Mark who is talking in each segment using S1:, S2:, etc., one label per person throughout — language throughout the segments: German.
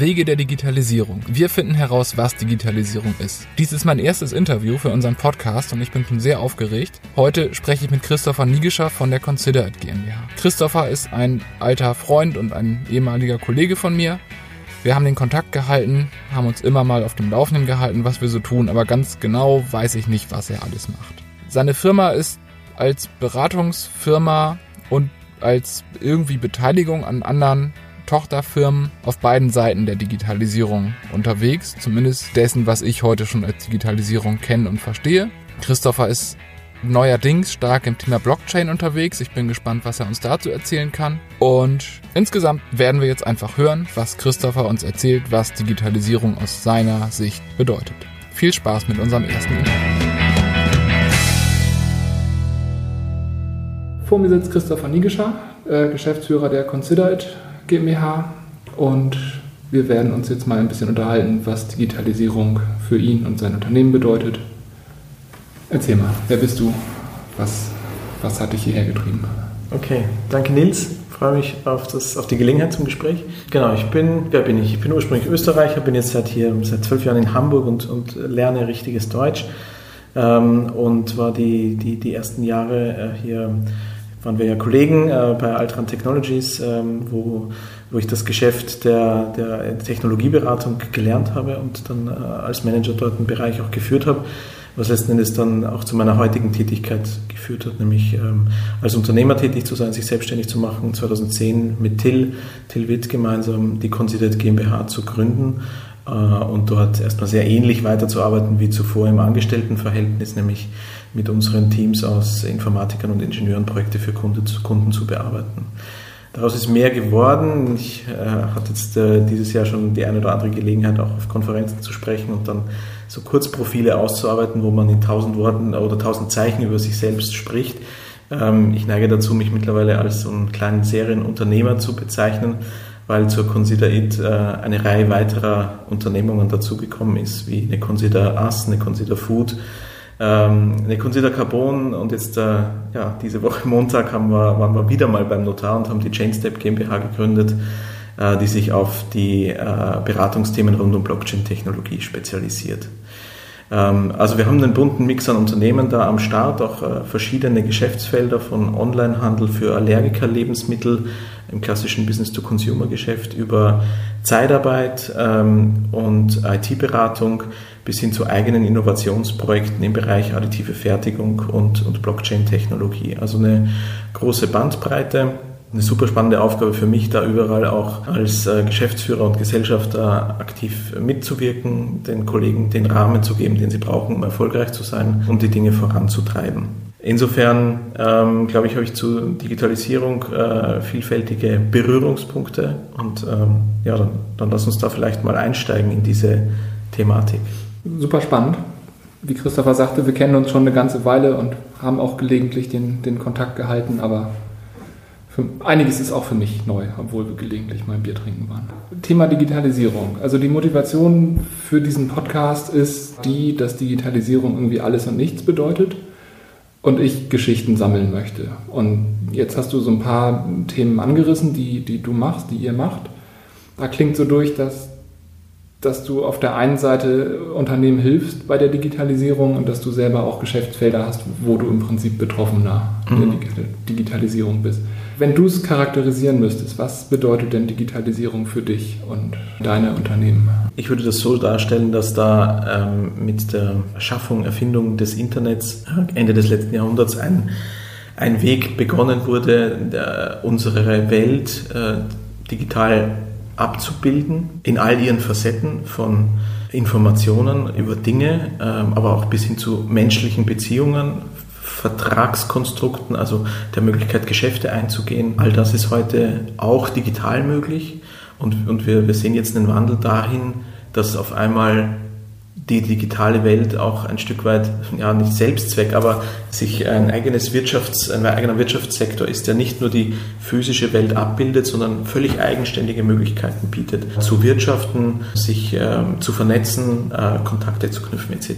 S1: Wege der Digitalisierung. Wir finden heraus, was Digitalisierung ist. Dies ist mein erstes Interview für unseren Podcast und ich bin schon sehr aufgeregt. Heute spreche ich mit Christopher Niegescher von der Consider It GmbH. Christopher ist ein alter Freund und ein ehemaliger Kollege von mir. Wir haben den Kontakt gehalten, haben uns immer mal auf dem Laufenden gehalten, was wir so tun, aber ganz genau weiß ich nicht, was er alles macht. Seine Firma ist als Beratungsfirma und als irgendwie Beteiligung an anderen Tochterfirmen auf beiden Seiten der Digitalisierung unterwegs, zumindest dessen, was ich heute schon als Digitalisierung kenne und verstehe. Christopher ist neuerdings stark im Thema Blockchain unterwegs. Ich bin gespannt, was er uns dazu erzählen kann. Und insgesamt werden wir jetzt einfach hören, was Christopher uns erzählt, was Digitalisierung aus seiner Sicht bedeutet. Viel Spaß mit unserem ersten Interview. Vor mir sitzt Christopher Niegescher, äh, Geschäftsführer der Consider GmbH und wir werden uns jetzt mal ein bisschen unterhalten, was Digitalisierung für ihn und sein Unternehmen bedeutet. Erzähl mal, wer bist du? Was, was hat dich hierher getrieben?
S2: Okay, danke Nils. Ich freue mich auf, das, auf die Gelegenheit zum Gespräch. Genau, ich bin, wer bin ich? Ich bin ursprünglich Österreicher, bin jetzt seit hier seit zwölf Jahren in Hamburg und, und lerne richtiges Deutsch. Ähm, und war die, die, die ersten Jahre äh, hier waren wir ja Kollegen äh, bei Altran Technologies, ähm, wo, wo ich das Geschäft der, der Technologieberatung gelernt habe und dann äh, als Manager dort einen Bereich auch geführt habe, was letzten Endes dann auch zu meiner heutigen Tätigkeit geführt hat, nämlich ähm, als Unternehmer tätig zu sein, sich selbstständig zu machen, 2010 mit Till, Till Witt gemeinsam die Considered GmbH zu gründen äh, und dort erstmal sehr ähnlich weiterzuarbeiten wie zuvor im Angestelltenverhältnis, nämlich mit unseren Teams aus Informatikern und Ingenieuren Projekte für Kunde, Kunden zu bearbeiten. Daraus ist mehr geworden. Ich äh, hatte jetzt äh, dieses Jahr schon die eine oder andere Gelegenheit, auch auf Konferenzen zu sprechen und dann so Kurzprofile auszuarbeiten, wo man in tausend Worten oder tausend Zeichen über sich selbst spricht. Ähm, ich neige dazu, mich mittlerweile als so einen kleinen Serienunternehmer zu bezeichnen, weil zur Consider It äh, eine Reihe weiterer Unternehmungen dazugekommen ist, wie eine Consider Us, eine Consider Food, ähm, eine Consider Carbon und jetzt äh, ja, diese Woche Montag haben wir, waren wir wieder mal beim Notar und haben die Chainstep GmbH gegründet, äh, die sich auf die äh, Beratungsthemen rund um Blockchain-Technologie spezialisiert. Ähm, also wir haben einen bunten Mix an Unternehmen da am Start, auch äh, verschiedene Geschäftsfelder von Onlinehandel für Allergiker-Lebensmittel im klassischen Business-to-Consumer-Geschäft über Zeitarbeit ähm, und IT-Beratung bis hin zu eigenen Innovationsprojekten im Bereich additive Fertigung und, und Blockchain-Technologie. Also eine große Bandbreite. Eine super spannende Aufgabe für mich, da überall auch als äh, Geschäftsführer und Gesellschafter aktiv mitzuwirken, den Kollegen den Rahmen zu geben, den sie brauchen, um erfolgreich zu sein und die Dinge voranzutreiben. Insofern, ähm, glaube ich, habe ich zu Digitalisierung äh, vielfältige Berührungspunkte und ähm, ja, dann, dann lass uns da vielleicht mal einsteigen in diese Thematik
S1: super spannend. Wie Christopher sagte, wir kennen uns schon eine ganze Weile und haben auch gelegentlich den, den Kontakt gehalten, aber für, einiges ist auch für mich neu, obwohl wir gelegentlich mal ein Bier trinken waren. Thema Digitalisierung. Also die Motivation für diesen Podcast ist die, dass Digitalisierung irgendwie alles und nichts bedeutet und ich Geschichten sammeln möchte. Und jetzt hast du so ein paar Themen angerissen, die, die du machst, die ihr macht. Da klingt so durch, dass dass du auf der einen Seite Unternehmen hilfst bei der Digitalisierung und dass du selber auch Geschäftsfelder hast, wo du im Prinzip Betroffener mhm. der Digitalisierung bist. Wenn du es charakterisieren müsstest, was bedeutet denn Digitalisierung für dich und deine Unternehmen?
S2: Ich würde das so darstellen, dass da ähm, mit der Schaffung, Erfindung des Internets Ende des letzten Jahrhunderts ein, ein Weg begonnen wurde, der, unsere Welt äh, digital abzubilden in all ihren Facetten von Informationen über Dinge, ähm, aber auch bis hin zu menschlichen Beziehungen, Vertragskonstrukten, also der Möglichkeit, Geschäfte einzugehen. All das ist heute auch digital möglich und, und wir, wir sehen jetzt einen Wandel dahin, dass auf einmal die digitale Welt auch ein Stück weit, ja nicht Selbstzweck, aber sich ein eigenes Wirtschafts-, ein eigener Wirtschaftssektor ist, der nicht nur die physische Welt abbildet, sondern völlig eigenständige Möglichkeiten bietet, zu wirtschaften, sich äh, zu vernetzen, äh, Kontakte zu knüpfen etc.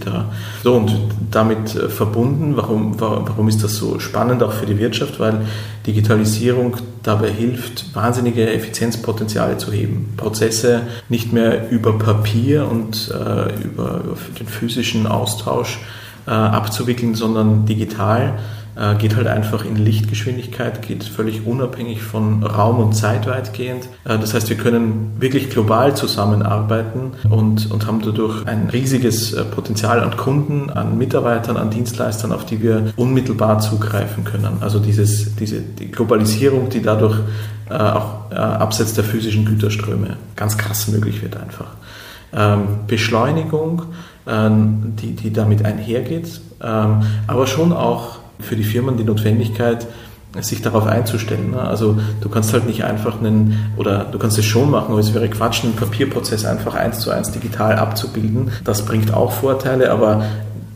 S2: So und damit äh, verbunden, warum, warum ist das so spannend auch für die Wirtschaft? Weil Digitalisierung dabei hilft, wahnsinnige Effizienzpotenziale zu heben. Prozesse nicht mehr über Papier und äh, über, über den physischen Austausch äh, abzuwickeln, sondern digital äh, geht halt einfach in Lichtgeschwindigkeit, geht völlig unabhängig von Raum und Zeit weitgehend. Äh, das heißt, wir können wirklich global zusammenarbeiten und, und haben dadurch ein riesiges äh, Potenzial an Kunden, an Mitarbeitern, an Dienstleistern, auf die wir unmittelbar zugreifen können. Also dieses, diese die Globalisierung, die dadurch auch abseits der physischen Güterströme ganz krass möglich wird einfach. Ähm, Beschleunigung, ähm, die, die damit einhergeht, ähm, aber schon auch für die Firmen die Notwendigkeit, sich darauf einzustellen. Ne? Also du kannst halt nicht einfach einen, oder du kannst es schon machen, aber es wäre Quatsch, einen Papierprozess einfach eins zu eins digital abzubilden. Das bringt auch Vorteile, aber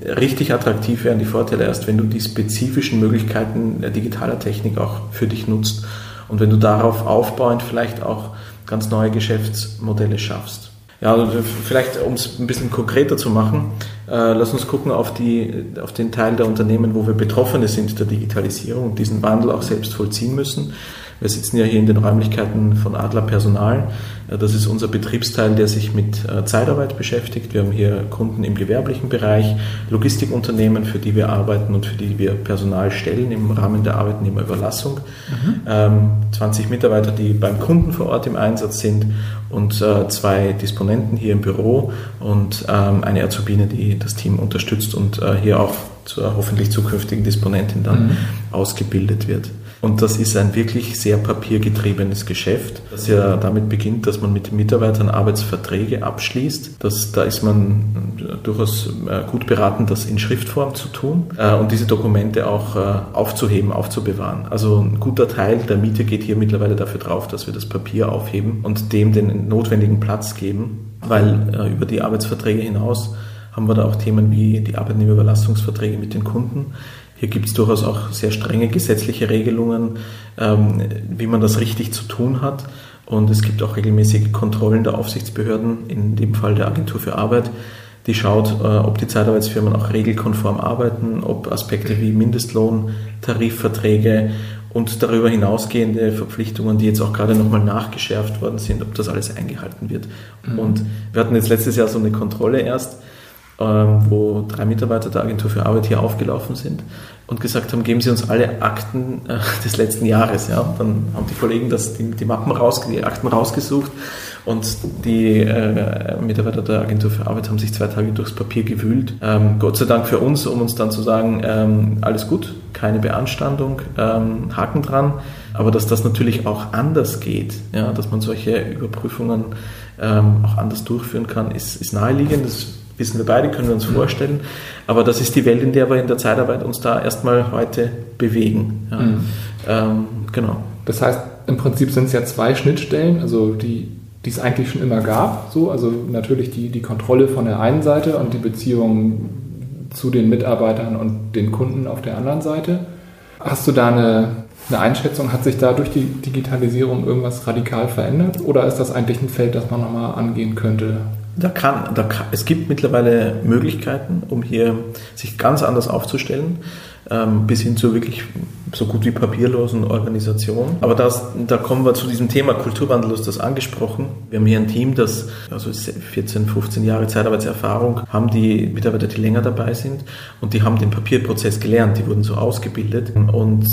S2: richtig attraktiv wären die Vorteile erst, wenn du die spezifischen Möglichkeiten digitaler Technik auch für dich nutzt und wenn du darauf aufbauend vielleicht auch ganz neue Geschäftsmodelle schaffst. Ja, also vielleicht um es ein bisschen konkreter zu machen, äh, lass uns gucken auf, die, auf den Teil der Unternehmen, wo wir Betroffene sind der Digitalisierung und diesen Wandel auch selbst vollziehen müssen. Wir sitzen ja hier in den Räumlichkeiten von Adler Personal. Das ist unser Betriebsteil, der sich mit äh, Zeitarbeit beschäftigt. Wir haben hier Kunden im gewerblichen Bereich, Logistikunternehmen, für die wir arbeiten und für die wir Personal stellen im Rahmen der Arbeitnehmerüberlassung. Mhm. 20 ähm, Mitarbeiter, die beim Kunden vor Ort im Einsatz sind und äh, zwei Disponenten hier im Büro und ähm, eine Azubine, die das Team unterstützt und äh, hier auch zur hoffentlich zukünftigen Disponentin dann mhm. ausgebildet wird. Und das ist ein wirklich sehr papiergetriebenes Geschäft, das ja damit beginnt, dass man mit Mitarbeitern Arbeitsverträge abschließt. Das, da ist man durchaus äh, gut beraten, das in Schriftform zu tun äh, und diese Dokumente auch äh, aufzuheben, aufzubewahren. Also ein guter Teil der Miete geht hier mittlerweile dafür drauf, dass wir das Papier aufheben und dem den notwendigen Platz geben, weil über die Arbeitsverträge hinaus haben wir da auch Themen wie die Arbeitnehmerüberlassungsverträge mit den Kunden hier gibt es durchaus auch sehr strenge gesetzliche Regelungen, ähm, wie man das richtig zu tun hat. Und es gibt auch regelmäßige Kontrollen der Aufsichtsbehörden, in dem Fall der Agentur für Arbeit, die schaut, äh, ob die Zeitarbeitsfirmen auch regelkonform arbeiten, ob Aspekte wie Mindestlohn, Tarifverträge und darüber hinausgehende Verpflichtungen, die jetzt auch gerade nochmal nachgeschärft worden sind, ob das alles eingehalten wird. Mhm. Und wir hatten jetzt letztes Jahr so eine Kontrolle erst wo drei Mitarbeiter der Agentur für Arbeit hier aufgelaufen sind und gesagt haben, geben Sie uns alle Akten äh, des letzten Jahres. Ja. dann haben die Kollegen das, die, die Mappen raus, die Akten rausgesucht und die äh, Mitarbeiter der Agentur für Arbeit haben sich zwei Tage durchs Papier gewühlt. Ähm, Gott sei Dank für uns, um uns dann zu sagen, ähm, alles gut, keine Beanstandung, ähm, Haken dran. Aber dass das natürlich auch anders geht, ja, dass man solche Überprüfungen ähm, auch anders durchführen kann, ist, ist naheliegend. Das wissen wir beide, können wir uns vorstellen. Aber das ist die Welt, in der wir in der Zeitarbeit uns da erstmal heute bewegen. Ja. Mhm.
S1: Ähm, genau. Das heißt, im Prinzip sind es ja zwei Schnittstellen, also die, die es eigentlich schon immer gab. So, also natürlich die, die Kontrolle von der einen Seite und die Beziehung zu den Mitarbeitern und den Kunden auf der anderen Seite. Hast du da eine, eine Einschätzung? Hat sich da durch die Digitalisierung irgendwas radikal verändert? Oder ist das eigentlich ein Feld, das man nochmal angehen könnte?
S2: Da kann, da es gibt mittlerweile Möglichkeiten, um hier sich ganz anders aufzustellen, ähm, bis hin zu wirklich so gut wie papierlosen Organisationen. Aber das, da kommen wir zu diesem Thema Kulturwandel, du hast das angesprochen. Wir haben hier ein Team, das also 14, 15 Jahre Zeitarbeitserfahrung haben, die Mitarbeiter, die länger dabei sind und die haben den Papierprozess gelernt, die wurden so ausgebildet und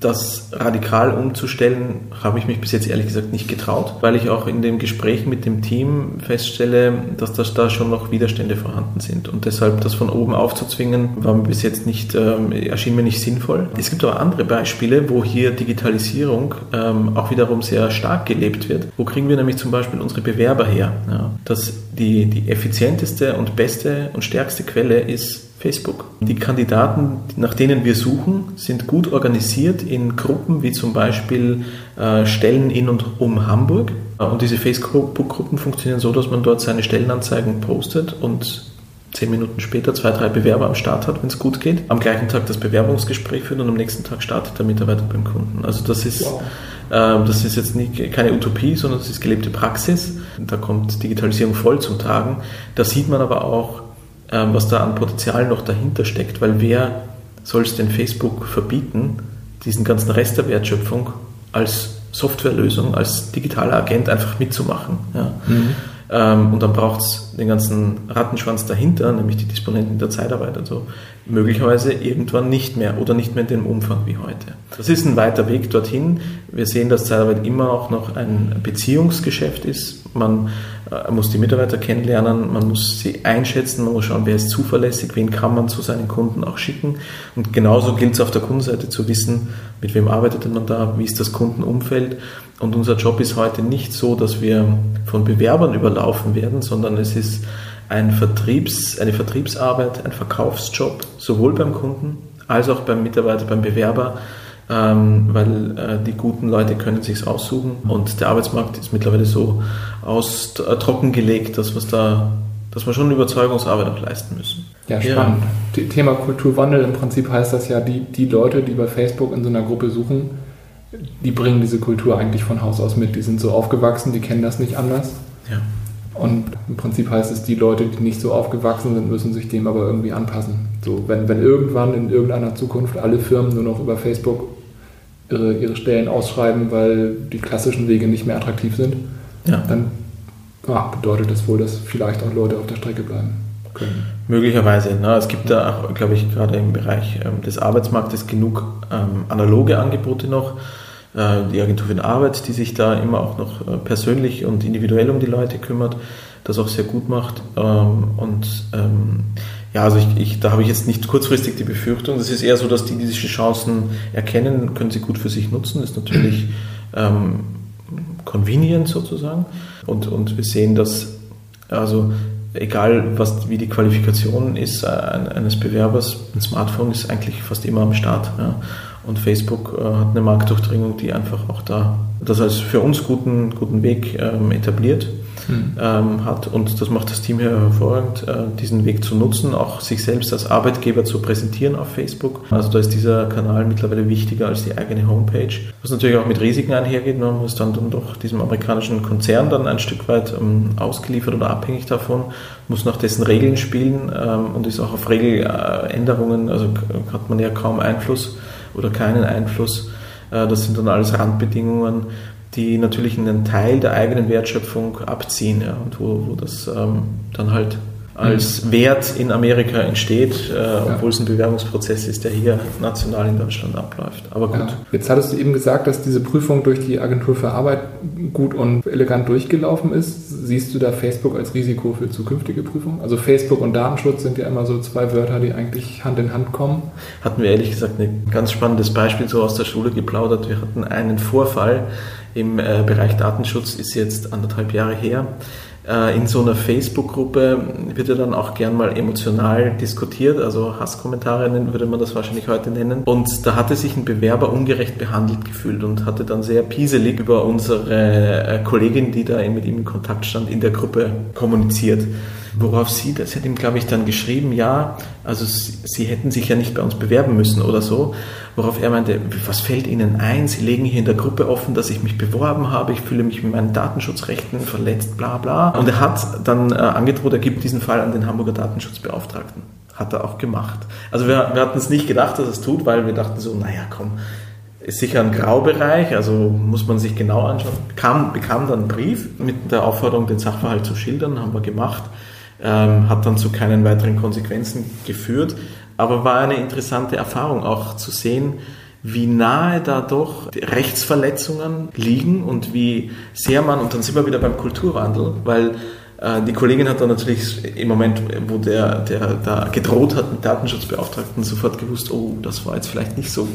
S2: das radikal umzustellen, habe ich mich bis jetzt ehrlich gesagt nicht getraut, weil ich auch in dem Gespräch mit dem Team feststelle, dass das da schon noch Widerstände vorhanden sind. Und deshalb das von oben aufzuzwingen, war mir bis jetzt nicht, ähm, erschien mir nicht sinnvoll. Es gibt auch andere Beispiele, wo hier Digitalisierung ähm, auch wiederum sehr stark gelebt wird. Wo kriegen wir nämlich zum Beispiel unsere Bewerber her? Ja, dass die, die effizienteste und beste und stärkste Quelle ist Facebook. Die Kandidaten, nach denen wir suchen, sind gut organisiert in Gruppen wie zum Beispiel äh, Stellen in und um Hamburg. Äh, und diese Facebook-Gruppen funktionieren so, dass man dort seine Stellenanzeigen postet und zehn Minuten später zwei, drei Bewerber am Start hat, wenn es gut geht. Am gleichen Tag das Bewerbungsgespräch führt und am nächsten Tag startet der Mitarbeiter beim Kunden. Also das ist, wow. äh, das ist jetzt nicht, keine Utopie, sondern das ist gelebte Praxis. Da kommt Digitalisierung voll zum Tragen. Da sieht man aber auch, ähm, was da an Potenzial noch dahinter steckt, weil wer soll es denn Facebook verbieten, diesen ganzen Rest der Wertschöpfung als Softwarelösung, als digitaler Agent einfach mitzumachen. Ja. Mhm. Ähm, und dann braucht es den ganzen Rattenschwanz dahinter, nämlich die Disponenten der Zeitarbeit und so, möglicherweise irgendwann nicht mehr oder nicht mehr in dem Umfang wie heute. Das ist ein weiter Weg dorthin. Wir sehen, dass Zeitarbeit immer auch noch ein Beziehungsgeschäft ist. Man äh, muss die Mitarbeiter kennenlernen, man muss sie einschätzen, man muss schauen, wer ist zuverlässig, wen kann man zu seinen Kunden auch schicken. Und genauso gilt es auf der Kundenseite zu wissen, mit wem arbeitet man da, wie ist das Kundenumfeld. Und unser Job ist heute nicht so, dass wir von Bewerbern überlaufen werden, sondern es ist ein Vertriebs, eine Vertriebsarbeit, ein Verkaufsjob, sowohl beim Kunden als auch beim Mitarbeiter, beim Bewerber, ähm, weil äh, die guten Leute können sich aussuchen und der Arbeitsmarkt ist mittlerweile so aus, äh, trockengelegt, dass, was da, dass wir schon Überzeugungsarbeit auch leisten müssen.
S1: Ja, spannend. Ja. Thema Kulturwandel, im Prinzip heißt das ja, die, die Leute, die bei Facebook in so einer Gruppe suchen, die bringen diese Kultur eigentlich von Haus aus mit. Die sind so aufgewachsen, die kennen das nicht anders.
S2: Ja.
S1: Und im Prinzip heißt es, die Leute, die nicht so aufgewachsen sind, müssen sich dem aber irgendwie anpassen. So, wenn, wenn irgendwann in irgendeiner Zukunft alle Firmen nur noch über Facebook ihre, ihre Stellen ausschreiben, weil die klassischen Wege nicht mehr attraktiv sind, ja. dann ja, bedeutet das wohl, dass vielleicht auch Leute auf der Strecke bleiben können.
S2: Möglicherweise. Ne? Es gibt da auch, glaube ich, gerade im Bereich ähm, des Arbeitsmarktes genug ähm, analoge Angebote noch äh, die Agentur für Arbeit, die sich da immer auch noch äh, persönlich und individuell um die Leute kümmert, das auch sehr gut macht. Ähm, und ähm, ja, also ich, ich, da habe ich jetzt nicht kurzfristig die Befürchtung. Das ist eher so, dass die diese Chancen erkennen, können sie gut für sich nutzen. Das ist natürlich ähm, convenient sozusagen. Und, und wir sehen, dass also egal was, wie die Qualifikation ist äh, eines Bewerbers, ein Smartphone ist eigentlich fast immer am Start. Ja. Und Facebook äh, hat eine Marktdurchdringung, die einfach auch da das als für uns guten, guten Weg ähm, etabliert mhm. ähm, hat. Und das macht das Team hier hervorragend, äh, diesen Weg zu nutzen, auch sich selbst als Arbeitgeber zu präsentieren auf Facebook. Also da ist dieser Kanal mittlerweile wichtiger als die eigene Homepage. Was natürlich auch mit Risiken einhergeht. Man muss dann, dann doch diesem amerikanischen Konzern dann ein Stück weit ähm, ausgeliefert oder abhängig davon, muss nach dessen Regeln spielen ähm, und ist auch auf Regeländerungen, also hat man ja kaum Einfluss oder keinen Einfluss. Äh, das sind dann alles Randbedingungen, die natürlich einen Teil der eigenen Wertschöpfung abziehen ja, und wo, wo das ähm, dann halt als mhm. Wert in Amerika entsteht, äh, obwohl ja. es ein Bewerbungsprozess ist, der hier national in Deutschland abläuft. Aber gut. Ja.
S1: Jetzt hattest du eben gesagt, dass diese Prüfung durch die Agentur für Arbeit gut und elegant durchgelaufen ist. Siehst du da Facebook als Risiko für zukünftige Prüfungen? Also Facebook und Datenschutz sind ja immer so zwei Wörter, die eigentlich Hand in Hand kommen.
S2: Hatten wir ehrlich gesagt ein ganz spannendes Beispiel so aus der Schule geplaudert. Wir hatten einen Vorfall im äh, Bereich Datenschutz, ist jetzt anderthalb Jahre her in so einer Facebook-Gruppe wird ja dann auch gern mal emotional diskutiert, also Hasskommentare würde man das wahrscheinlich heute nennen. Und da hatte sich ein Bewerber ungerecht behandelt gefühlt und hatte dann sehr pieselig über unsere äh, Kollegin, die da mit ihm in Kontakt stand, in der Gruppe kommuniziert. Worauf sie, das hat ihm, glaube ich, dann geschrieben, ja, also sie, sie, hätten sich ja nicht bei uns bewerben müssen oder so. Worauf er meinte, was fällt Ihnen ein? Sie legen hier in der Gruppe offen, dass ich mich beworben habe, ich fühle mich mit meinen Datenschutzrechten verletzt, bla bla. Und er hat dann äh, angedroht, er gibt diesen Fall an den Hamburger Datenschutzbeauftragten. Hat er auch gemacht. Also wir, wir hatten es nicht gedacht, dass er es tut, weil wir dachten so, naja, komm, ist sicher ein Graubereich, also muss man sich genau anschauen. Bekam, bekam dann einen Brief mit der Aufforderung, den Sachverhalt zu schildern, haben wir gemacht ähm, hat dann zu keinen weiteren Konsequenzen geführt, aber war eine interessante Erfahrung auch zu sehen, wie nahe da doch Rechtsverletzungen liegen und wie sehr man, und dann sind wir wieder beim Kulturwandel, weil äh, die Kollegin hat dann natürlich im Moment, wo der, der da gedroht hat mit Datenschutzbeauftragten, sofort gewusst, oh, das war jetzt vielleicht nicht so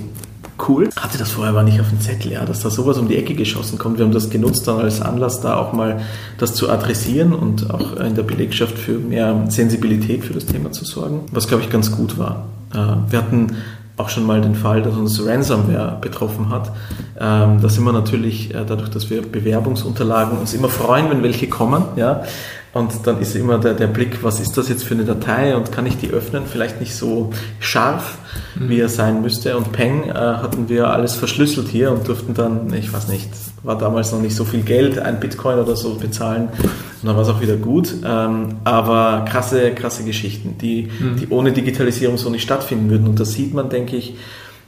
S2: cool. Hatte das vorher aber nicht auf dem Zettel, ja, dass da sowas um die Ecke geschossen kommt. Wir haben das genutzt dann als Anlass, da auch mal das zu adressieren und auch in der Belegschaft für mehr Sensibilität für das Thema zu sorgen, was glaube ich ganz gut war. Äh, wir hatten auch schon mal den Fall, dass uns Ransomware betroffen hat. Ähm, da sind wir natürlich, äh, dadurch, dass wir Bewerbungsunterlagen uns immer freuen, wenn welche kommen, ja, und dann ist immer der, der Blick, was ist das jetzt für eine Datei und kann ich die öffnen? Vielleicht nicht so scharf, mhm. wie er sein müsste. Und Peng äh, hatten wir alles verschlüsselt hier und durften dann, ich weiß nicht, war damals noch nicht so viel Geld, ein Bitcoin oder so bezahlen. Und dann war es auch wieder gut. Ähm, aber krasse, krasse Geschichten, die, mhm. die ohne Digitalisierung so nicht stattfinden würden. Und da sieht man, denke ich,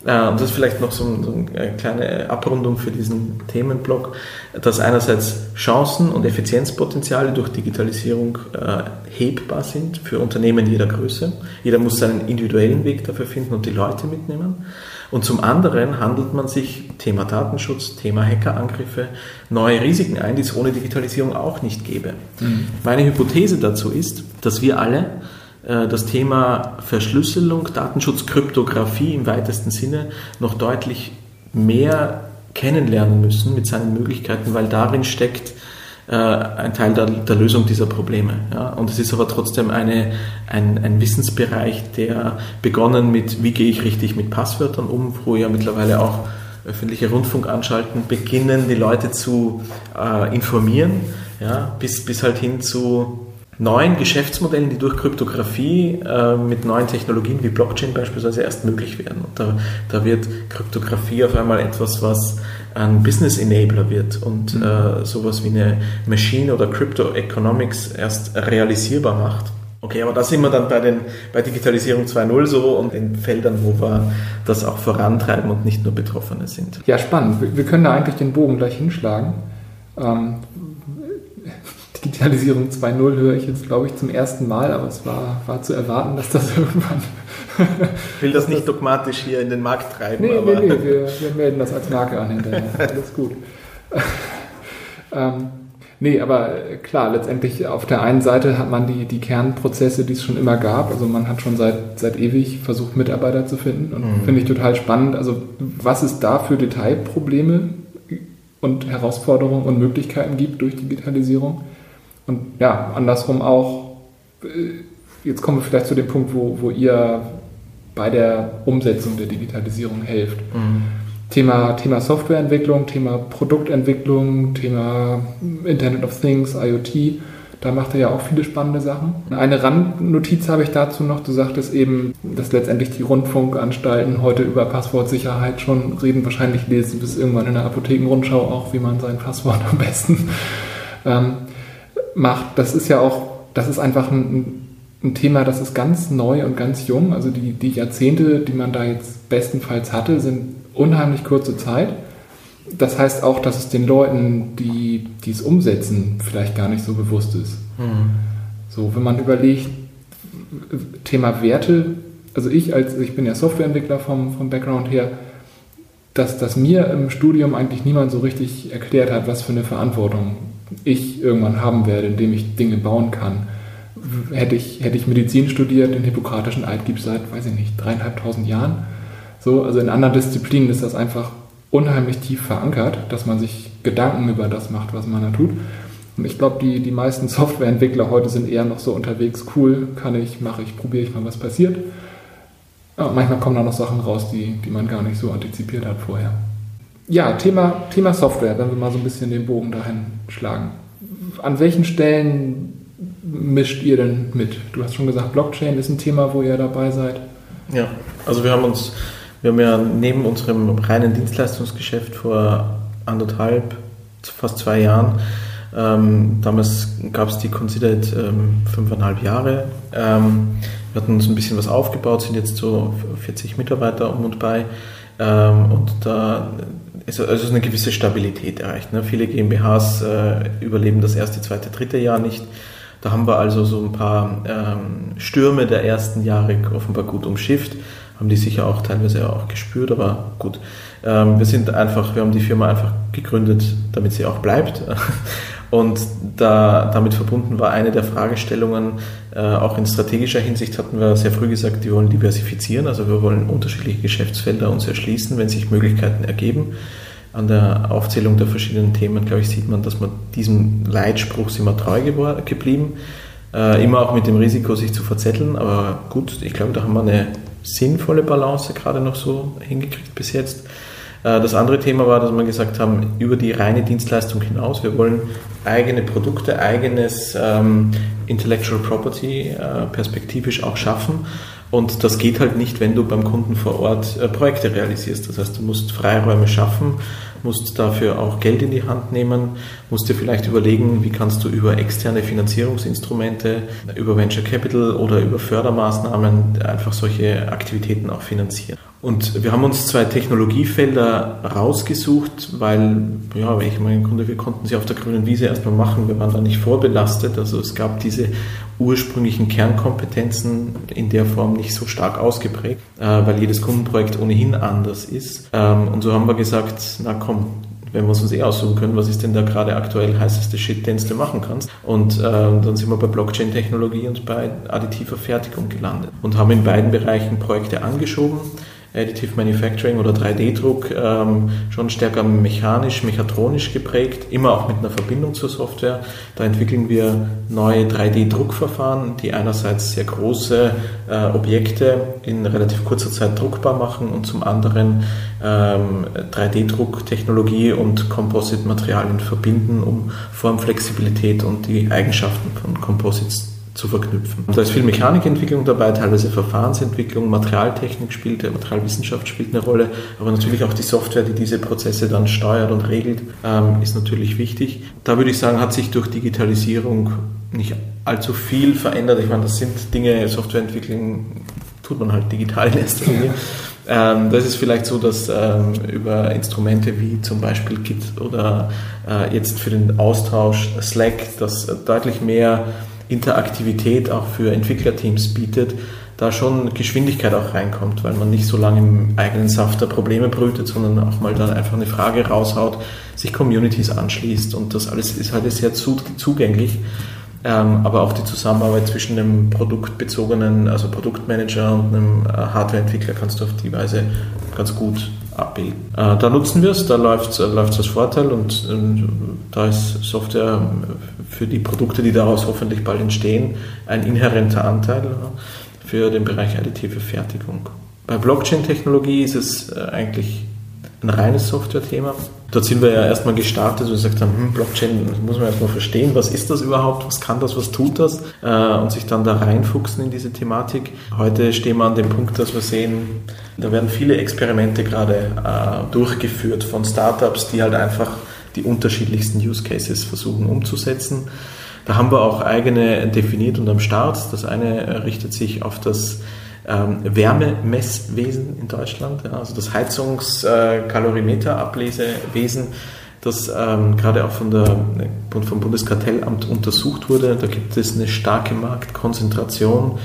S2: und das ist vielleicht noch so, eine kleine Abrundung für diesen Themenblock, dass einerseits Chancen und Effizienzpotenziale durch Digitalisierung äh, hebbar sind für Unternehmen jeder Größe. Jeder muss seinen individuellen Weg dafür finden und die Leute mitnehmen. Und zum anderen handelt man sich Thema Datenschutz, Thema Hackerangriffe, neue Risiken ein, die es ohne Digitalisierung auch nicht gäbe. Mhm. Meine Hypothese dazu ist, dass wir alle äh, das Thema Verschlüsselung, Datenschutz, Kryptographie im weitesten Sinne noch deutlich mehr kennenlernen müssen mit seinen Möglichkeiten, weil darin steckt äh, ein Teil der, der, Lösung dieser Probleme. Ja? Und es ist aber trotzdem eine, ein, ein Wissensbereich, der begonnen mit, wie gehe ich richtig mit Passwörtern um, wo ja mittlerweile auch öffentliche Rundfunkanstalten beginnen, die Leute zu äh, informieren, ja? bis, bis halt hin zu neuen Geschäftsmodellen, die durch Kryptographie äh, mit neuen Technologien wie Blockchain beispielsweise erst möglich werden. Und da, da wird Kryptographie auf einmal etwas, was ein Business Enabler wird und mhm. äh, sowas wie eine Machine oder Crypto Economics erst realisierbar macht. Okay, aber da sind wir dann bei, den, bei Digitalisierung 2.0 so und den Feldern, wo wir das auch vorantreiben und nicht nur Betroffene sind.
S1: Ja, spannend. Wir können da eigentlich den Bogen gleich hinschlagen. Ähm, Digitalisierung 2.0 höre ich jetzt, glaube ich, zum ersten Mal, aber es war, war zu erwarten, dass das irgendwann.
S2: ich will das nicht dogmatisch hier in den Markt treiben.
S1: Nee, aber nee, nee, wir, wir, melden das als Marke an hinterher. Alles gut. ähm, nee, aber klar, letztendlich auf der einen Seite hat man die, die Kernprozesse, die es schon immer gab. Also man hat schon seit, seit ewig versucht, Mitarbeiter zu finden und mhm. finde ich total spannend. Also was es da für Detailprobleme und Herausforderungen und Möglichkeiten gibt durch Digitalisierung. Und ja, andersrum auch, äh, jetzt kommen wir vielleicht zu dem Punkt, wo, wo ihr bei der Umsetzung der Digitalisierung helft. Mhm. Thema, Thema Softwareentwicklung, Thema Produktentwicklung, Thema Internet of Things, IoT. Da macht er ja auch viele spannende Sachen. Eine Randnotiz habe ich dazu noch. Du sagtest eben, dass letztendlich die Rundfunkanstalten heute über Passwortsicherheit schon reden. Wahrscheinlich lesen bis irgendwann in der Apothekenrundschau auch, wie man sein Passwort am besten ähm, macht, das ist ja auch, das ist einfach ein, ein, Thema, das ist ganz neu und ganz jung. Also die, die Jahrzehnte, die man da jetzt bestenfalls hatte, sind unheimlich kurze Zeit. Das heißt auch, dass es den Leuten, die, die es umsetzen, vielleicht gar nicht so bewusst ist. Mhm. So, wenn man überlegt, Thema Werte, also ich als, ich bin ja Softwareentwickler vom, vom Background her, dass, dass mir im Studium eigentlich niemand so richtig erklärt hat, was für eine Verantwortung ich irgendwann haben werde, indem ich Dinge bauen kann. Hätte ich, hätte ich Medizin studiert, den hippokratischen Eid gibt es seit, weiß ich nicht, dreieinhalbtausend Jahren. So, also in anderen Disziplinen ist das einfach unheimlich tief verankert, dass man sich Gedanken über das macht, was man da tut. Und ich glaube, die, die meisten Softwareentwickler heute sind eher noch so unterwegs, cool, kann ich, mache ich, probiere ich mal, was passiert. Ja, manchmal kommen da noch Sachen raus, die, die man gar nicht so antizipiert hat vorher. Ja, Thema, Thema Software, wenn wir mal so ein bisschen den Bogen dahin schlagen. An welchen Stellen mischt ihr denn mit? Du hast schon gesagt, Blockchain ist ein Thema, wo ihr dabei seid.
S2: Ja, also wir haben uns, wir haben ja neben unserem reinen Dienstleistungsgeschäft vor anderthalb, fast zwei Jahren, ähm, damals gab es die Considered ähm, fünfeinhalb Jahre. Ähm, wir hatten uns ein bisschen was aufgebaut, sind jetzt so 40 Mitarbeiter um und bei. Ähm, und da ist also eine gewisse Stabilität erreicht. Ne? Viele GmbHs äh, überleben das erste, zweite, dritte Jahr nicht. Da haben wir also so ein paar ähm, Stürme der ersten Jahre offenbar gut umschifft, haben die sicher auch teilweise auch gespürt, aber gut. Ähm, wir sind einfach, wir haben die Firma einfach gegründet, damit sie auch bleibt. Und da, damit verbunden war eine der Fragestellungen, äh, auch in strategischer Hinsicht hatten wir sehr früh gesagt, die wollen diversifizieren, also wir wollen unterschiedliche Geschäftsfelder uns erschließen, wenn sich Möglichkeiten ergeben. An der Aufzählung der verschiedenen Themen, glaube ich, sieht man, dass man diesem Leitspruch wir treu geblieben. Äh, immer auch mit dem Risiko, sich zu verzetteln, aber gut, ich glaube, da haben wir eine sinnvolle Balance gerade noch so hingekriegt bis jetzt. Äh, das andere Thema war, dass wir gesagt haben, über die reine Dienstleistung hinaus, wir wollen eigene Produkte, eigenes ähm, Intellectual Property äh, perspektivisch auch schaffen. Und das geht halt nicht, wenn du beim Kunden vor Ort äh, Projekte realisierst. Das heißt, du musst Freiräume schaffen, musst dafür auch Geld in die Hand nehmen, musst dir vielleicht überlegen, wie kannst du über externe Finanzierungsinstrumente, über Venture Capital oder über Fördermaßnahmen einfach solche Aktivitäten auch finanzieren. Und wir haben uns zwei Technologiefelder rausgesucht, weil, ja, ich meine, im Grunde, wir konnten sie auf der grünen Wiese erstmal machen, wir waren da nicht vorbelastet. Also es gab diese ursprünglichen Kernkompetenzen in der Form nicht so stark ausgeprägt, äh, weil jedes Kundenprojekt ohnehin anders ist. Ähm, und so haben wir gesagt, na komm, wenn wir es uns eh aussuchen können, was ist denn da gerade aktuell heißeste Shit, den du machen kannst. Und äh, dann sind wir bei Blockchain-Technologie und bei additiver Fertigung gelandet und haben in beiden Bereichen Projekte angeschoben. Additive Manufacturing oder 3D-Druck ähm, schon stärker mechanisch, mechatronisch geprägt, immer auch mit einer Verbindung zur Software. Da entwickeln wir neue 3D-Druckverfahren, die einerseits sehr große äh, Objekte in relativ kurzer Zeit druckbar machen und zum anderen ähm, 3D-Drucktechnologie und Composite-Materialien verbinden, um Formflexibilität und die Eigenschaften von Composites zu verknüpfen. Da ist viel Mechanikentwicklung dabei, teilweise Verfahrensentwicklung, Materialtechnik spielt, Materialwissenschaft spielt eine Rolle, aber natürlich auch die Software, die diese Prozesse dann steuert und regelt, ähm, ist natürlich wichtig. Da würde ich sagen, hat sich durch Digitalisierung nicht allzu viel verändert. Ich meine, das sind Dinge, Softwareentwicklung tut man halt digital in erster Linie. Ähm, das ist vielleicht so, dass ähm, über Instrumente wie zum Beispiel Git oder äh, jetzt für den Austausch Slack, das deutlich mehr Interaktivität auch für Entwicklerteams bietet, da schon Geschwindigkeit auch reinkommt, weil man nicht so lange im eigenen Saft der Probleme brütet, sondern auch mal dann einfach eine Frage raushaut, sich Communities anschließt und das alles ist halt sehr zugänglich. Ähm, aber auch die Zusammenarbeit zwischen einem produktbezogenen, also Produktmanager und einem äh, Hardwareentwickler kannst du auf die Weise ganz gut abbilden. Äh, da nutzen wir es, da läuft es äh, Vorteil und, und da ist Software für die Produkte, die daraus hoffentlich bald entstehen, ein inhärenter Anteil für den Bereich additive Fertigung. Bei Blockchain-Technologie ist es äh, eigentlich ein reines Software-Thema. Dort sind wir ja erstmal gestartet und gesagt haben, hm, Blockchain muss man erstmal verstehen, was ist das überhaupt, was kann das, was tut das äh, und sich dann da reinfuchsen in diese Thematik. Heute stehen wir an dem Punkt, dass wir sehen, da werden viele Experimente gerade äh, durchgeführt von Startups, die halt einfach die unterschiedlichsten Use Cases versuchen umzusetzen. Da haben wir auch eigene definiert und am Start. Das eine richtet sich auf das ähm, Wärmemesswesen in Deutschland, ja, also das Heizungskalorimeter-Ablesewesen, äh, das ähm, gerade auch von der, vom Bundeskartellamt untersucht wurde. Da gibt es eine starke Marktkonzentration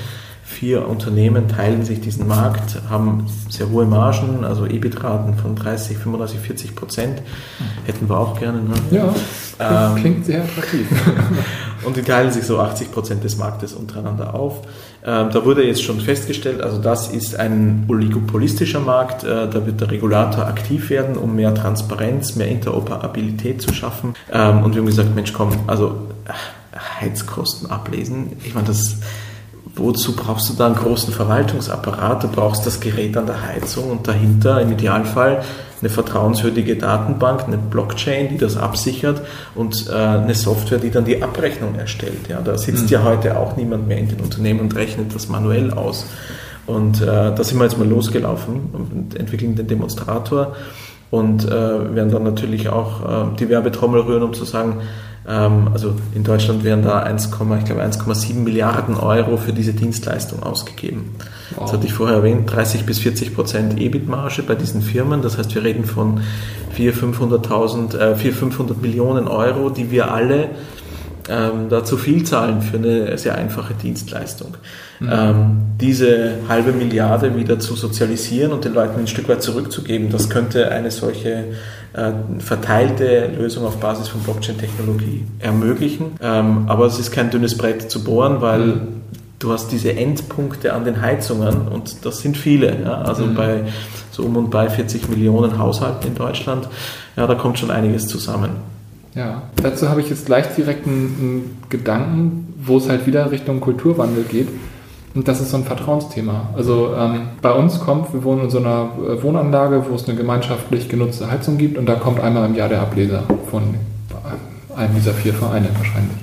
S2: Vier Unternehmen teilen sich diesen Markt, haben sehr hohe Margen, also EBIT-Raten von 30, 35, 40 Prozent. Hätten wir auch gerne. Ne?
S1: Ja, ähm, klingt sehr attraktiv.
S2: und die teilen sich so 80 Prozent des Marktes untereinander auf. Ähm, da wurde jetzt schon festgestellt, also das ist ein oligopolistischer Markt, äh, da wird der Regulator aktiv werden, um mehr Transparenz, mehr Interoperabilität zu schaffen. Ähm, und wir haben gesagt, Mensch, komm, also Heizkosten ablesen, ich meine, das wozu brauchst du da einen großen Verwaltungsapparat? Du brauchst das Gerät an der Heizung und dahinter im Idealfall eine vertrauenswürdige Datenbank, eine Blockchain, die das absichert und äh, eine Software, die dann die Abrechnung erstellt. Ja, da sitzt mhm. ja heute auch niemand mehr in den Unternehmen und rechnet das manuell aus. Und äh, da sind wir jetzt mal losgelaufen und entwickeln den Demonstrator und äh, werden dann natürlich auch äh, die Werbetrommel rühren, um zu sagen, also in Deutschland werden da 1, ich glaube 1,7 Milliarden Euro für diese Dienstleistung ausgegeben. Wow. Das hatte ich vorher erwähnt, 30 bis 40 Prozent EBIT-Marge bei diesen Firmen. Das heißt, wir reden von 400, 500.000, äh, 400, 500 Millionen Euro, die wir alle ähm, da zu viel zahlen für eine sehr einfache Dienstleistung. Mhm. Ähm, diese halbe Milliarde wieder zu sozialisieren und den Leuten ein Stück weit zurückzugeben, das könnte eine solche äh, verteilte Lösung auf Basis von Blockchain-Technologie ermöglichen. Ähm, aber es ist kein dünnes Brett zu bohren, weil mhm. du hast diese Endpunkte an den Heizungen und das sind viele. Ja? Also mhm. bei so um und bei 40 Millionen Haushalten in Deutschland, ja, da kommt schon einiges zusammen.
S1: Ja, dazu habe ich jetzt gleich direkt einen, einen Gedanken, wo es halt wieder Richtung Kulturwandel geht. Und das ist so ein Vertrauensthema. Also ähm, bei uns kommt, wir wohnen in so einer äh, Wohnanlage, wo es eine gemeinschaftlich genutzte Heizung gibt und da kommt einmal im Jahr der Ableser von einem dieser vier Vereine wahrscheinlich.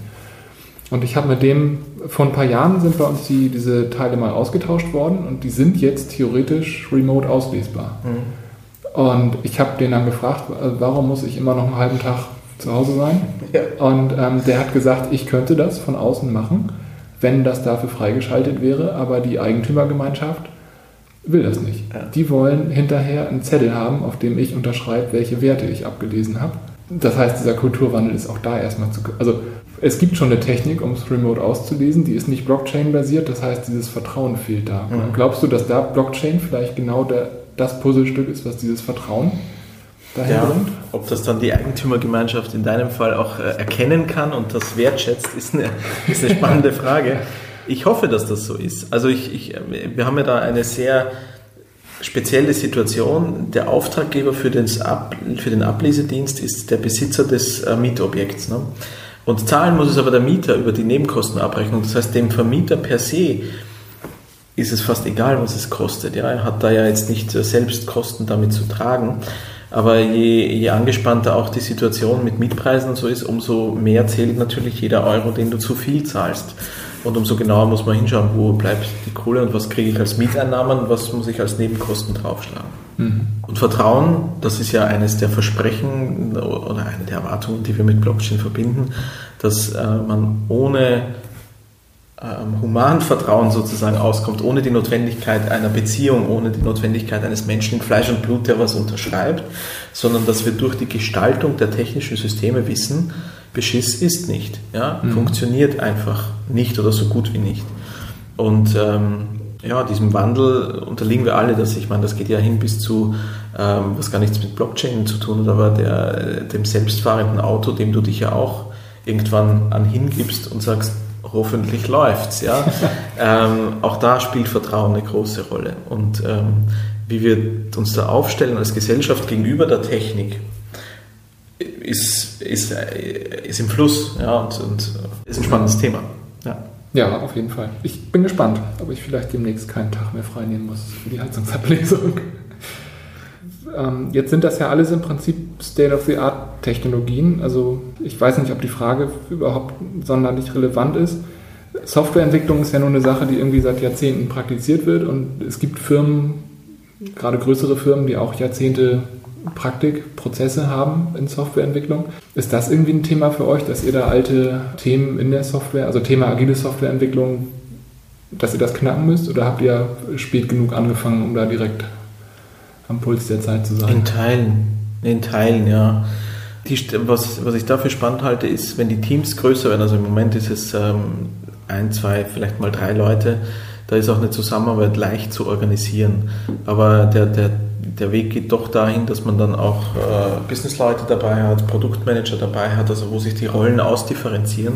S1: Und ich habe mit dem, vor ein paar Jahren sind bei uns die, diese Teile mal ausgetauscht worden und die sind jetzt theoretisch remote auslesbar. Mhm. Und ich habe den dann gefragt, warum muss ich immer noch einen halben Tag zu Hause sein? Ja. Und ähm, der hat gesagt, ich könnte das von außen machen wenn das dafür freigeschaltet wäre, aber die Eigentümergemeinschaft will das nicht. Ja. Die wollen hinterher einen Zettel haben, auf dem ich unterschreibe, welche Werte ich abgelesen habe. Das heißt, dieser Kulturwandel ist auch da erstmal zu. Also es gibt schon eine Technik, um es remote auszulesen, die ist nicht Blockchain-basiert, das heißt, dieses Vertrauen fehlt da. Mhm. Glaubst du, dass da Blockchain vielleicht genau der, das Puzzlestück ist, was dieses Vertrauen dahin ja, bringt?
S2: Ob das dann die Eigentümergemeinschaft in deinem Fall auch äh, erkennen kann und das wertschätzt, ist eine, ist eine spannende Frage. Ich hoffe, dass das so ist. Also ich, ich, wir haben ja da eine sehr spezielle Situation. Der Auftraggeber für den, Ab, für den Ablesedienst ist der Besitzer des äh, Mietobjekts. Ne? Und zahlen muss es aber der Mieter über die Nebenkostenabrechnung. Das heißt, dem Vermieter per se ist es fast egal, was es kostet. Ja? Er hat da ja jetzt nicht äh, selbst Kosten damit zu tragen. Aber je, je angespannter auch die Situation mit Mietpreisen und so ist, umso mehr zählt natürlich jeder Euro, den du zu viel zahlst. Und umso genauer muss man hinschauen, wo bleibt die Kohle und was kriege ich als Mieteinnahmen und was muss ich als Nebenkosten draufschlagen. Mhm. Und Vertrauen, das ist ja eines der Versprechen oder eine der Erwartungen, die wir mit Blockchain verbinden, dass äh, man ohne ähm, Humanvertrauen sozusagen auskommt, ohne die Notwendigkeit einer Beziehung, ohne die Notwendigkeit eines Menschen in Fleisch und Blut, der was unterschreibt, sondern dass wir durch die Gestaltung der technischen Systeme wissen, Beschiss ist nicht, ja, mhm. funktioniert einfach nicht oder so gut wie nicht. Und ähm, ja, diesem Wandel unterliegen wir alle, dass ich meine, das geht ja hin bis zu, ähm, was gar nichts mit Blockchain zu tun hat, aber der, dem selbstfahrenden Auto, dem du dich ja auch irgendwann an hingibst und sagst, hoffentlich läuft's, ja. ähm, auch da spielt Vertrauen eine große Rolle. Und ähm, wie wir uns da aufstellen als Gesellschaft gegenüber der Technik, ist, ist, ist im Fluss ja, und, und ist ein spannendes Thema.
S1: Ja. ja, auf jeden Fall. Ich bin gespannt, ob ich vielleicht demnächst keinen Tag mehr frei nehmen muss für die Heizungsablesung. Ähm, jetzt sind das ja alles im Prinzip State-of-the-Art-Technologien. Also ich weiß nicht, ob die Frage überhaupt sonderlich relevant ist. Softwareentwicklung ist ja nur eine Sache, die irgendwie seit Jahrzehnten praktiziert wird und es gibt Firmen, gerade größere Firmen, die auch Jahrzehnte Praktikprozesse haben in Softwareentwicklung. Ist das irgendwie ein Thema für euch, dass ihr da alte Themen in der Software, also Thema agile Softwareentwicklung, dass ihr das knacken müsst oder habt ihr spät genug angefangen, um da direkt am Puls der Zeit zu sein.
S2: In Teilen, in Teilen, ja. Die, was, was ich dafür spannend halte, ist, wenn die Teams größer werden, also im Moment ist es ähm, ein, zwei, vielleicht mal drei Leute, da ist auch eine Zusammenarbeit leicht zu organisieren. Aber der, der, der Weg geht doch dahin, dass man dann auch äh, Businessleute dabei hat, Produktmanager dabei hat, also wo sich die Rollen ausdifferenzieren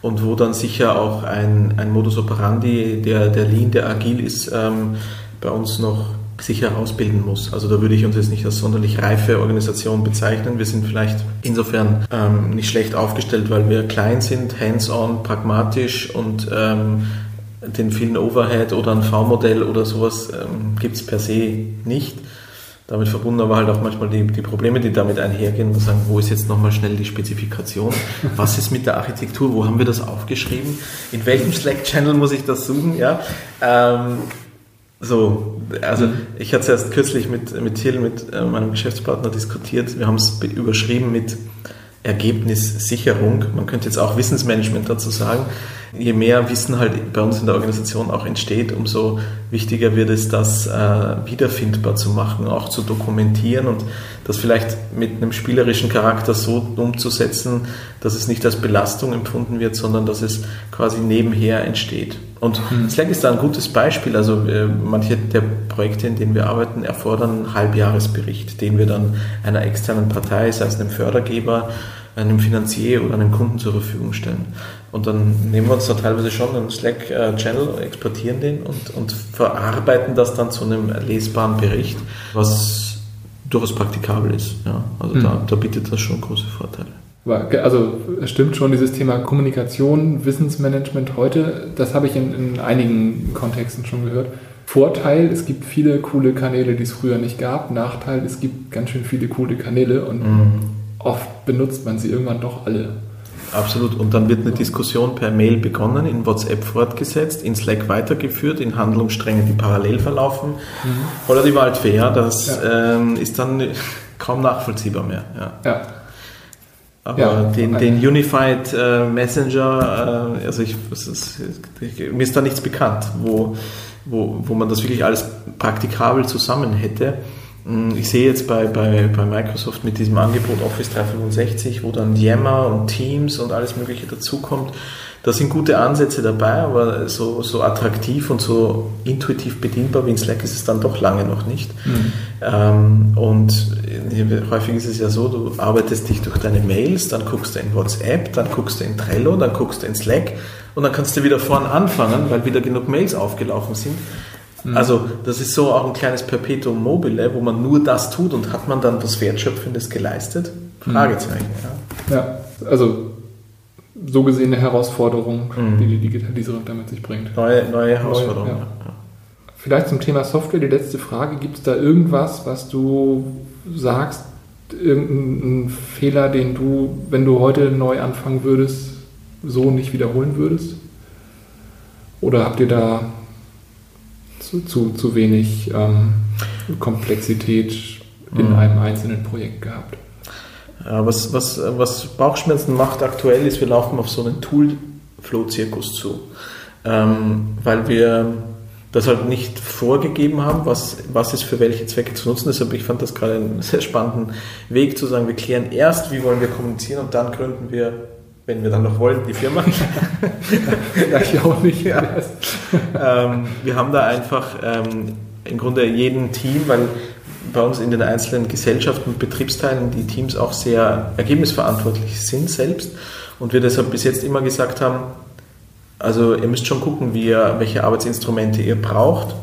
S2: und wo dann sicher auch ein, ein Modus operandi, der, der lean, der agil ist, ähm, bei uns noch sich herausbilden muss. Also da würde ich uns jetzt nicht als sonderlich reife Organisation bezeichnen. Wir sind vielleicht insofern ähm, nicht schlecht aufgestellt, weil wir klein sind, hands-on, pragmatisch und ähm, den vielen Overhead oder ein V-Modell oder sowas ähm, gibt es per se nicht. Damit verbunden aber halt auch manchmal die, die Probleme, die damit einhergehen. Wir sagen, wo ist jetzt nochmal schnell die Spezifikation? Was ist mit der Architektur? Wo haben wir das aufgeschrieben? In welchem Slack-Channel muss ich das suchen? Ja, ähm, so, also mhm. ich hatte es erst kürzlich mit, mit Till, mit äh, meinem Geschäftspartner diskutiert. Wir haben es überschrieben mit Ergebnissicherung. Man könnte jetzt auch Wissensmanagement dazu sagen. Je mehr Wissen halt bei uns in der Organisation auch entsteht, umso wichtiger wird es, das äh, wiederfindbar zu machen, auch zu dokumentieren und das vielleicht mit einem spielerischen Charakter so umzusetzen, dass es nicht als Belastung empfunden wird, sondern dass es quasi nebenher entsteht. Und. Slack ist da ein gutes Beispiel. Also äh, manche der Projekte, in denen wir arbeiten, erfordern einen Halbjahresbericht, den wir dann einer externen Partei, sei es einem Fördergeber, einem Finanzier oder einem Kunden zur Verfügung stellen. Und dann nehmen wir uns da teilweise schon einen Slack-Channel, exportieren den und, und verarbeiten das dann zu einem lesbaren Bericht, was durchaus praktikabel ist. Ja, also mhm. da, da bietet das schon große Vorteile.
S1: Also es stimmt schon, dieses Thema Kommunikation, Wissensmanagement heute, das habe ich in, in einigen Kontexten schon gehört. Vorteil, es gibt viele coole Kanäle, die es früher nicht gab. Nachteil, es gibt ganz schön viele coole Kanäle und mhm. oft benutzt man sie irgendwann doch alle.
S2: Absolut. Und dann wird eine Diskussion per Mail begonnen, in WhatsApp fortgesetzt, in Slack weitergeführt, in Handlungssträngen, die parallel verlaufen. Mhm. Oder die Waldfee, ja, das ja. Ähm, ist dann kaum nachvollziehbar mehr. Ja. ja. Aber ja, den, den Unified äh, Messenger, äh, also ich, ist, ich, mir ist da nichts bekannt, wo wo, wo man das wirklich alles praktikabel zusammen hätte. Mm, ich sehe jetzt bei, bei, bei Microsoft mit diesem Angebot Office 365, wo dann Yammer und Teams und alles Mögliche dazukommt. Da sind gute Ansätze dabei, aber so, so attraktiv und so intuitiv bedienbar wie in Slack ist es dann doch lange noch nicht. Mhm. Ähm, und häufig ist es ja so, du arbeitest dich durch deine Mails, dann guckst du in WhatsApp, dann guckst du in Trello, dann guckst du in Slack und dann kannst du wieder vorn anfangen, weil wieder genug Mails aufgelaufen sind. Mhm. Also das ist so auch ein kleines Perpetuum mobile, wo man nur das tut und hat man dann was Wertschöpfendes geleistet? Mhm. Fragezeichen.
S1: Ja, ja also so gesehen eine Herausforderung, mhm. die die Digitalisierung damit sich bringt.
S2: Neue, neue Herausforderung. Neue, ja. Ja.
S1: Vielleicht zum Thema Software die letzte Frage. Gibt es da irgendwas, was du sagst, irgendeinen Fehler, den du, wenn du heute neu anfangen würdest, so nicht wiederholen würdest? Oder habt ihr da zu, zu, zu wenig ähm, Komplexität in mhm. einem einzelnen Projekt gehabt?
S2: Ja, was, was, was Bauchschmerzen macht aktuell ist, wir laufen auf so einen Tool-Flow-Zirkus zu. Ähm, weil wir das halt nicht vorgegeben haben, was, was ist für welche Zwecke zu nutzen. Deshalb, ich fand das gerade einen sehr spannenden Weg zu sagen, wir klären erst, wie wollen wir kommunizieren und dann gründen wir, wenn wir dann noch wollen, die Firma. ja, ich auch nicht. Ja. ähm, wir haben da einfach ähm, im Grunde jeden Team, weil bei uns in den einzelnen Gesellschaften und Betriebsteilen die Teams auch sehr ergebnisverantwortlich sind selbst und wir deshalb bis jetzt immer gesagt haben, also ihr müsst schon gucken, wie ihr, welche Arbeitsinstrumente ihr braucht.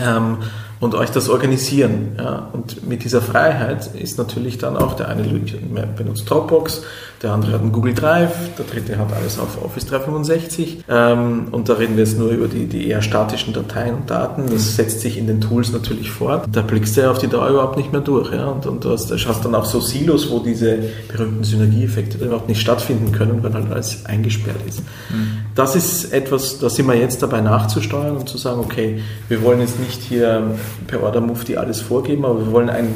S2: Ähm, und euch das organisieren. Ja. Und mit dieser Freiheit ist natürlich dann auch der eine benutzt Dropbox, der andere hat einen Google Drive, der dritte hat alles auf Office 365 ähm, und da reden wir jetzt nur über die, die eher statischen Dateien und Daten. Das setzt sich in den Tools natürlich fort. Da blickst du ja auf die Dauer überhaupt nicht mehr durch. Ja. Und, und du hast, hast dann auch so Silos, wo diese berühmten Synergieeffekte überhaupt nicht stattfinden können, weil halt alles eingesperrt ist. Mhm. Das ist etwas, da sind wir jetzt dabei nachzusteuern und zu sagen, okay, wir wollen jetzt nicht hier per Order Mufti alles vorgeben, aber wir wollen ein,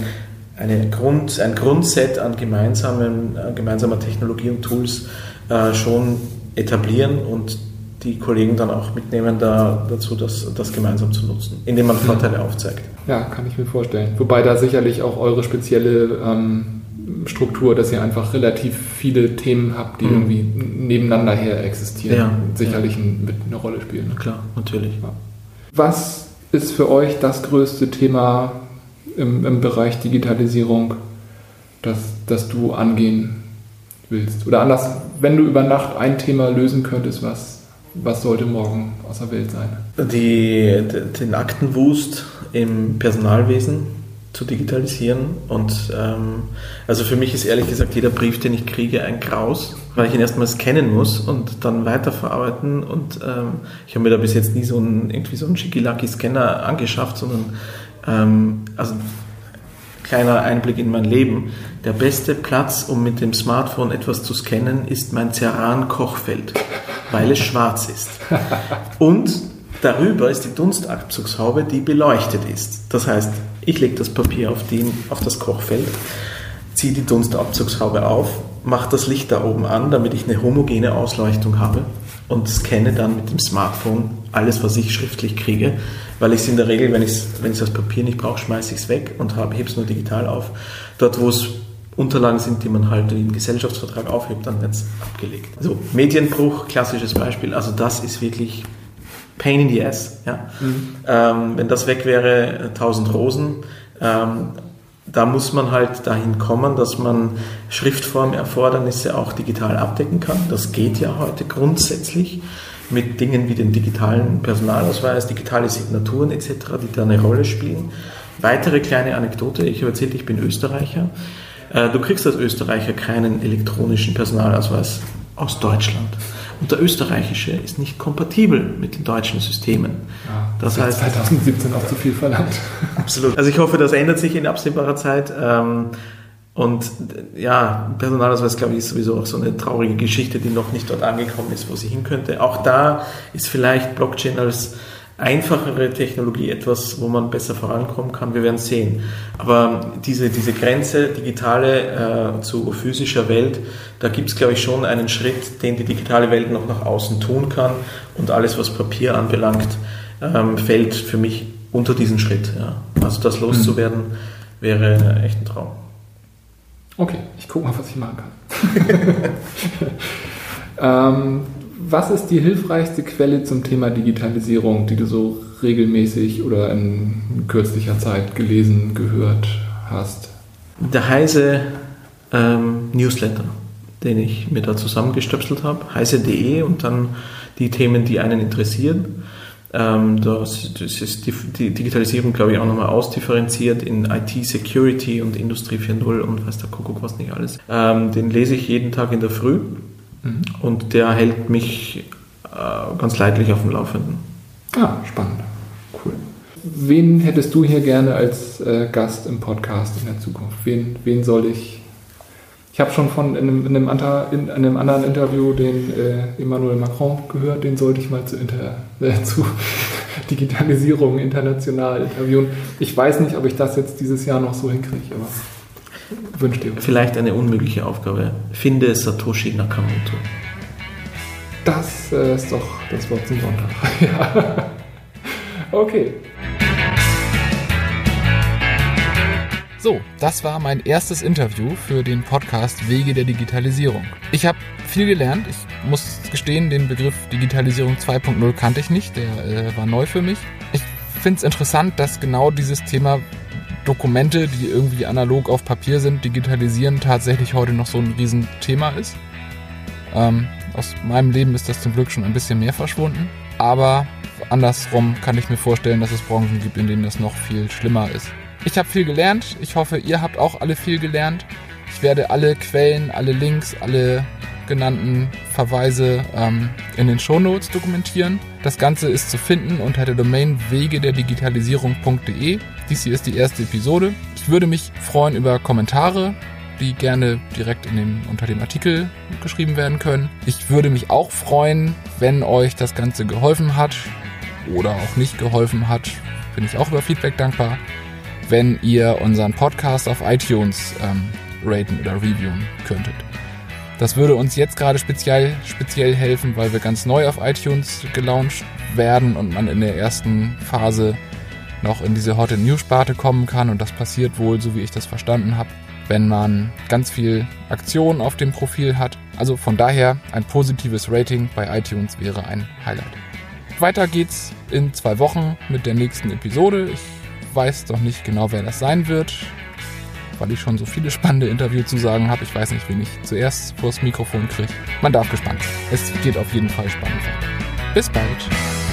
S2: eine Grund, ein Grundset an, gemeinsamen, an gemeinsamer Technologie und Tools äh, schon etablieren und die Kollegen dann auch mitnehmen da, dazu, das, das gemeinsam zu nutzen, indem man Vorteile aufzeigt.
S1: Ja, kann ich mir vorstellen. Wobei da sicherlich auch eure spezielle ähm, Struktur, dass ihr einfach relativ viele Themen habt, die mhm. irgendwie nebeneinander her existieren, ja, sicherlich ja. mit eine Rolle spielen.
S2: Klar, natürlich. Ja.
S1: Was ist für euch das größte Thema im, im Bereich Digitalisierung, das, das du angehen willst? Oder anders, wenn du über Nacht ein Thema lösen könntest, was, was sollte morgen aus der Welt sein?
S2: Die, den Aktenwust im Personalwesen zu digitalisieren. Und ähm, also für mich ist ehrlich gesagt jeder Brief, den ich kriege, ein Graus, weil ich ihn erstmal scannen muss und dann weiterverarbeiten. Und ähm, ich habe mir da bis jetzt nie so einen, irgendwie so einen Schicki-Lucky-Scanner angeschafft, sondern ähm, also kleiner Einblick in mein Leben. Der beste Platz, um mit dem Smartphone etwas zu scannen, ist mein Ceran-Kochfeld, weil es schwarz ist. Und darüber ist die Dunstabzugshaube, die beleuchtet ist. Das heißt, ich lege das Papier auf, den, auf das Kochfeld, ziehe die Dunstabzugshaube auf, mache das Licht da oben an, damit ich eine homogene Ausleuchtung habe und scanne dann mit dem Smartphone alles, was ich schriftlich kriege, weil ich es in der Regel, wenn ich wenn ich das Papier nicht brauche, schmeiße ich es weg und hebe es nur digital auf. Dort, wo es Unterlagen sind, die man halt im Gesellschaftsvertrag aufhebt, dann wird es abgelegt. So, Medienbruch, klassisches Beispiel. Also das ist wirklich Pain in the ass. Ja? Mhm. Ähm, wenn das weg wäre, 1000 Rosen. Ähm, da muss man halt dahin kommen, dass man Schriftformerfordernisse auch digital abdecken kann. Das geht ja heute grundsätzlich mit Dingen wie dem digitalen Personalausweis, digitale Signaturen etc., die da eine Rolle spielen. Weitere kleine Anekdote, ich habe erzählt, ich bin Österreicher. Äh, du kriegst als Österreicher keinen elektronischen Personalausweis aus Deutschland. Und der österreichische ist nicht kompatibel mit den deutschen Systemen.
S1: Ja, das heißt 2017 auch zu viel verlangt.
S2: Absolut. Also ich hoffe, das ändert sich in absehbarer Zeit. Und ja, Personalausweis, glaube ich, ist sowieso auch so eine traurige Geschichte, die noch nicht dort angekommen ist, wo sie hin könnte. Auch da ist vielleicht Blockchain als einfachere Technologie etwas, wo man besser vorankommen kann. Wir werden sehen. Aber diese, diese Grenze digitale äh, zu physischer Welt, da gibt es, glaube ich, schon einen Schritt, den die digitale Welt noch nach außen tun kann. Und alles, was Papier anbelangt, ähm, fällt für mich unter diesen Schritt. Ja. Also das loszuwerden mhm. wäre echt ein Traum.
S1: Okay, ich gucke mal, was ich machen kann. ähm, was ist die hilfreichste Quelle zum Thema Digitalisierung, die du so regelmäßig oder in kürzlicher Zeit gelesen, gehört hast?
S2: Der Heise ähm, Newsletter, den ich mir da zusammengestöpselt habe, heise.de und dann die Themen, die einen interessieren. Ähm, das, das, ist die, die Digitalisierung, glaube ich, auch nochmal ausdifferenziert in IT-Security und Industrie 4.0 und was der Kuckuck was nicht alles. Ähm, den lese ich jeden Tag in der Früh mhm. und der hält mich äh, ganz leidlich auf dem Laufenden.
S1: Ah, spannend. Cool. Wen hättest du hier gerne als äh, Gast im Podcast in der Zukunft? Wen, wen soll ich ich habe schon von in einem, in, einem Anta, in einem, anderen Interview den äh, Emmanuel Macron gehört, den sollte ich mal zu, Inter, äh, zu Digitalisierung international interviewen. Ich weiß nicht, ob ich das jetzt dieses Jahr noch so hinkriege, aber wünsche dir.
S2: Vielleicht eine unmögliche Aufgabe. Finde Satoshi Nakamoto.
S1: Das äh, ist doch das Wort zum Sonntag. ja. Okay. So, das war mein erstes Interview für den Podcast Wege der Digitalisierung. Ich habe viel gelernt. Ich muss gestehen, den Begriff Digitalisierung 2.0 kannte ich nicht. Der äh, war neu für mich. Ich finde es interessant, dass genau dieses Thema Dokumente, die irgendwie analog auf Papier sind, digitalisieren, tatsächlich heute noch so ein Riesenthema ist. Ähm, aus meinem Leben ist das zum Glück schon ein bisschen mehr verschwunden. Aber andersrum kann ich mir vorstellen, dass es Branchen gibt, in denen das noch viel schlimmer ist. Ich habe viel gelernt. Ich hoffe, ihr habt auch alle viel gelernt. Ich werde alle Quellen, alle Links, alle genannten Verweise ähm, in den Shownotes dokumentieren. Das Ganze ist zu finden unter der Domain wege der Digitalisierung.de. Dies hier ist die erste Episode. Ich würde mich freuen über Kommentare, die gerne direkt in dem, unter dem Artikel geschrieben werden können. Ich würde mich auch freuen, wenn euch das Ganze geholfen hat oder auch nicht geholfen hat. Bin ich auch über Feedback dankbar wenn ihr unseren Podcast auf iTunes ähm, raten oder reviewen könntet. Das würde uns jetzt gerade speziell, speziell helfen, weil wir ganz neu auf iTunes gelauncht werden und man in der ersten Phase noch in diese Hot News Sparte kommen kann und das passiert wohl, so wie ich das verstanden habe, wenn man ganz viel Aktion auf dem Profil hat. Also von daher ein positives Rating bei iTunes wäre ein Highlight. Weiter geht's in zwei Wochen mit der nächsten Episode. Ich weiß noch nicht genau, wer das sein wird, weil ich schon so viele spannende Interviewzusagen habe. Ich weiß nicht, wen ich zuerst vors Mikrofon kriege. Man darf gespannt sein. Es geht auf jeden Fall spannend. Bis bald.